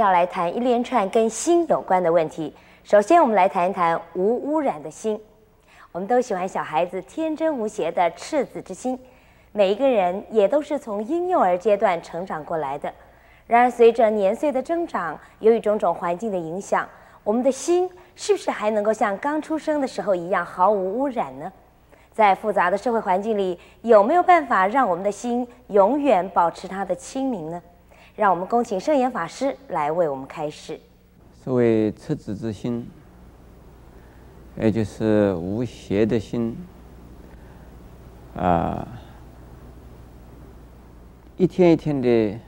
要来谈一连串跟心有关的问题。首先，我们来谈一谈无污染的心。我们都喜欢小孩子天真无邪的赤子之心，每一个人也都是从婴幼儿阶段成长过来的。然而，随着年岁的增长，由于种种环境的影响，我们的心是不是还能够像刚出生的时候一样毫无污染呢？在复杂的社会环境里，有没有办法让我们的心永远保持它的清明呢？让我们恭请圣严法师来为我们开示。所谓赤子之心，也就是无邪的心啊，一天一天的。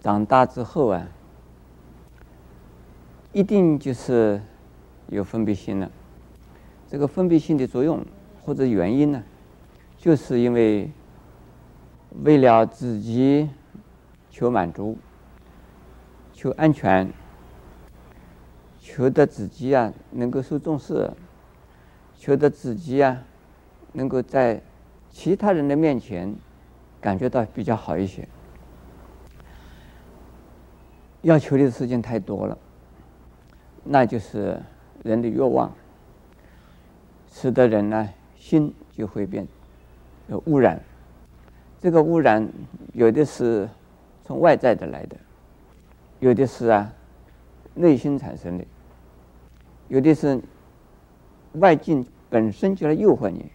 长大之后啊，一定就是有分别心了。这个分别心的作用或者原因呢，就是因为为了自己求满足、求安全、求得自己啊能够受重视、求得自己啊能够在其他人的面前感觉到比较好一些。要求的事情太多了，那就是人的欲望，使得人呢心就会变有污染。这个污染有的是从外在的来的，有的是啊内心产生的，有的是外境本身就来诱惑你，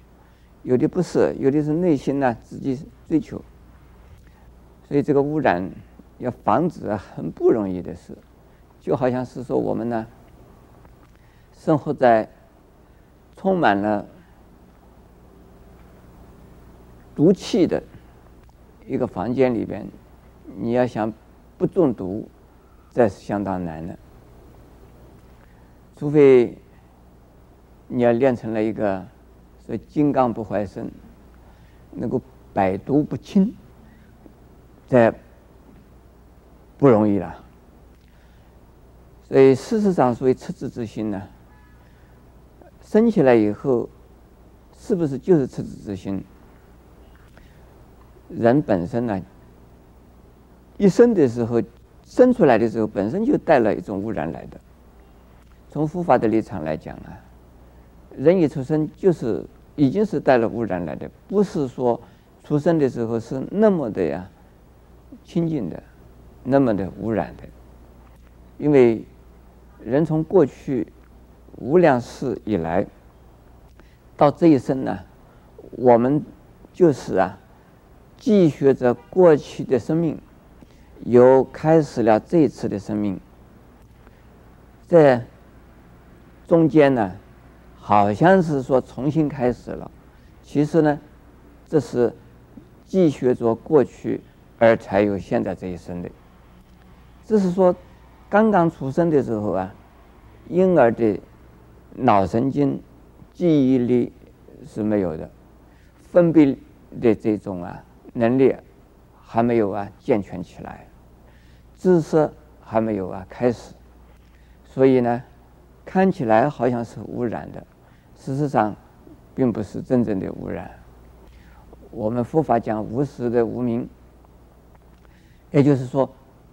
有的不是，有的是内心呢自己追求。所以这个污染。要防止很不容易的事，就好像是说我们呢，生活在充满了毒气的一个房间里边，你要想不中毒，这是相当难的。除非你要练成了一个所谓金刚不坏身，能够百毒不侵，在。不容易了，所以事实上，所谓赤子之心呢，生起来以后，是不是就是赤子之心？人本身呢，一生的时候，生出来的时候，本身就带了一种污染来的。从佛法的立场来讲啊，人一出生就是已经是带了污染来的，不是说出生的时候是那么的呀清净的。那么的污染的，因为人从过去无量世以来到这一生呢，我们就是啊，继续着过去的生命，又开始了这一次的生命，在中间呢，好像是说重新开始了，其实呢，这是继续着过去而才有现在这一生的。只是说，刚刚出生的时候啊，婴儿的脑神经记忆力是没有的，分泌的这种啊能力还没有啊健全起来，知识还没有啊开始，所以呢，看起来好像是污染的，事实上并不是真正的污染。我们佛法讲无始的无明，也就是说。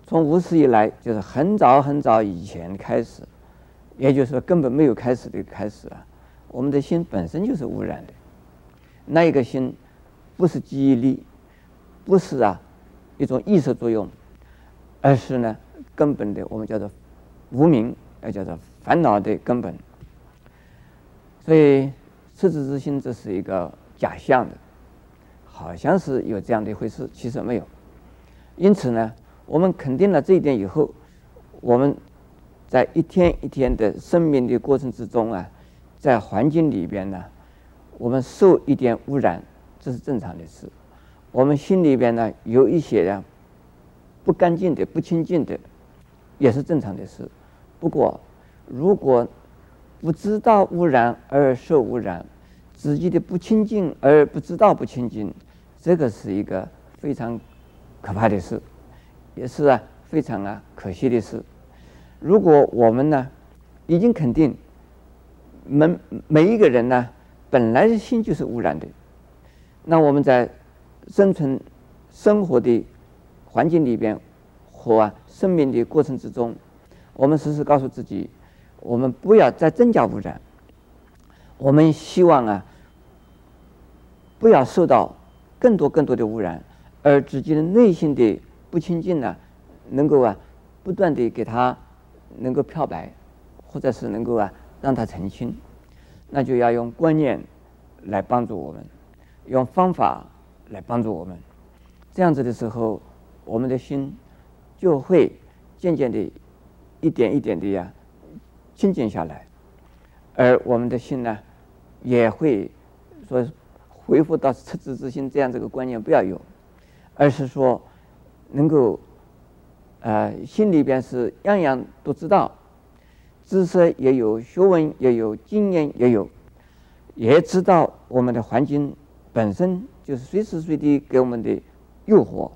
从无始以来，就是很早很早以前开始，也就是说根本没有开始的开始啊。我们的心本身就是污染的，那一个心不是记忆力，不是啊一种意识作用，而是呢根本的我们叫做无明，也叫做烦恼的根本。所以赤子之心这是一个假象的，好像是有这样的一回事，其实没有。因此呢。我们肯定了这一点以后，我们在一天一天的生命的过程之中啊，在环境里边呢，我们受一点污染，这是正常的事。我们心里边呢有一些呢不干净的、不清净的，也是正常的事。不过，如果不知道污染而受污染，自己的不清净而不知道不清净，这个是一个非常可怕的事。也是啊，非常啊可惜的事。如果我们呢，已经肯定，每每一个人呢，本来的心就是污染的，那我们在生存生活的环境里边，和生命的过程之中，我们时时告诉自己，我们不要再增加污染。我们希望啊，不要受到更多更多的污染，而自己的内心的不清净呢，能够啊不断的给它能够漂白，或者是能够啊让它澄清，那就要用观念来帮助我们，用方法来帮助我们。这样子的时候，我们的心就会渐渐的，一点一点的呀清净下来。而我们的心呢，也会说恢复到赤子之心这样这个观念不要有，而是说能够呃心里边是样样都知道，知识也有，学问也有，经验也有，也知道我们的环境本身就是随时随地给我们的诱惑，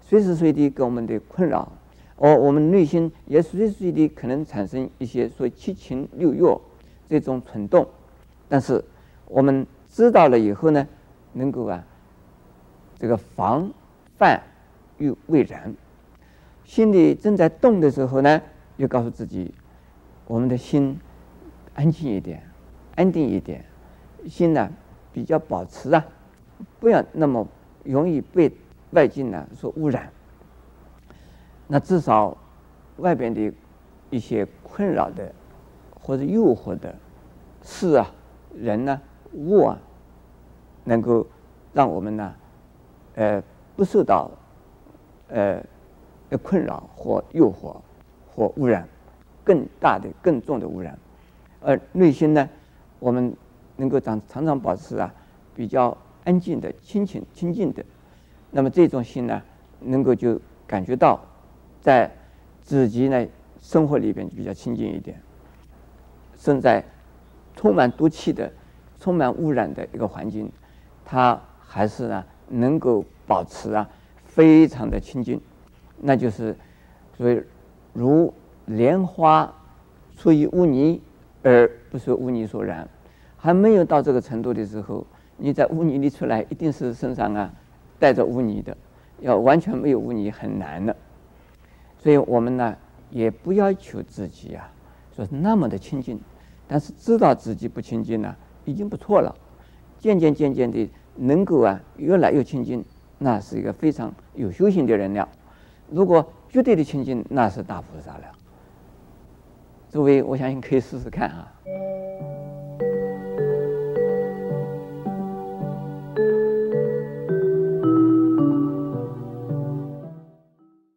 随时随地给我们的困扰，而我们内心也随时随地可能产生一些所谓七情六欲。这种蠢动，但是我们知道了以后呢，能够啊，这个防范于未然。心里正在动的时候呢，又告诉自己，我们的心安静一点，安定一点，心呢比较保持啊，不要那么容易被外境呢所污染。那至少外边的一些困扰的。或者诱惑的事啊、人呢、啊、物啊，能够让我们呢，呃，不受到呃困扰或诱惑或污染，更大的、更重的污染。而内心呢，我们能够常常常保持啊比较安静的、清清清净的，那么这种心呢，能够就感觉到在自己呢生活里边就比较清净一点。身在充满毒气的、充满污染的一个环境，它还是呢能够保持啊非常的清净，那就是所谓如莲花出于污泥而不是污泥所染，还没有到这个程度的时候，你在污泥里出来一定是身上啊带着污泥的，要完全没有污泥很难的，所以我们呢也不要求自己啊说那么的清净。但是知道自己不清净呢，已经不错了。渐渐渐渐的，能够啊越来越清净，那是一个非常有修行的人了。如果绝对的清净，那是大菩萨了。诸位，我相信可以试试看啊。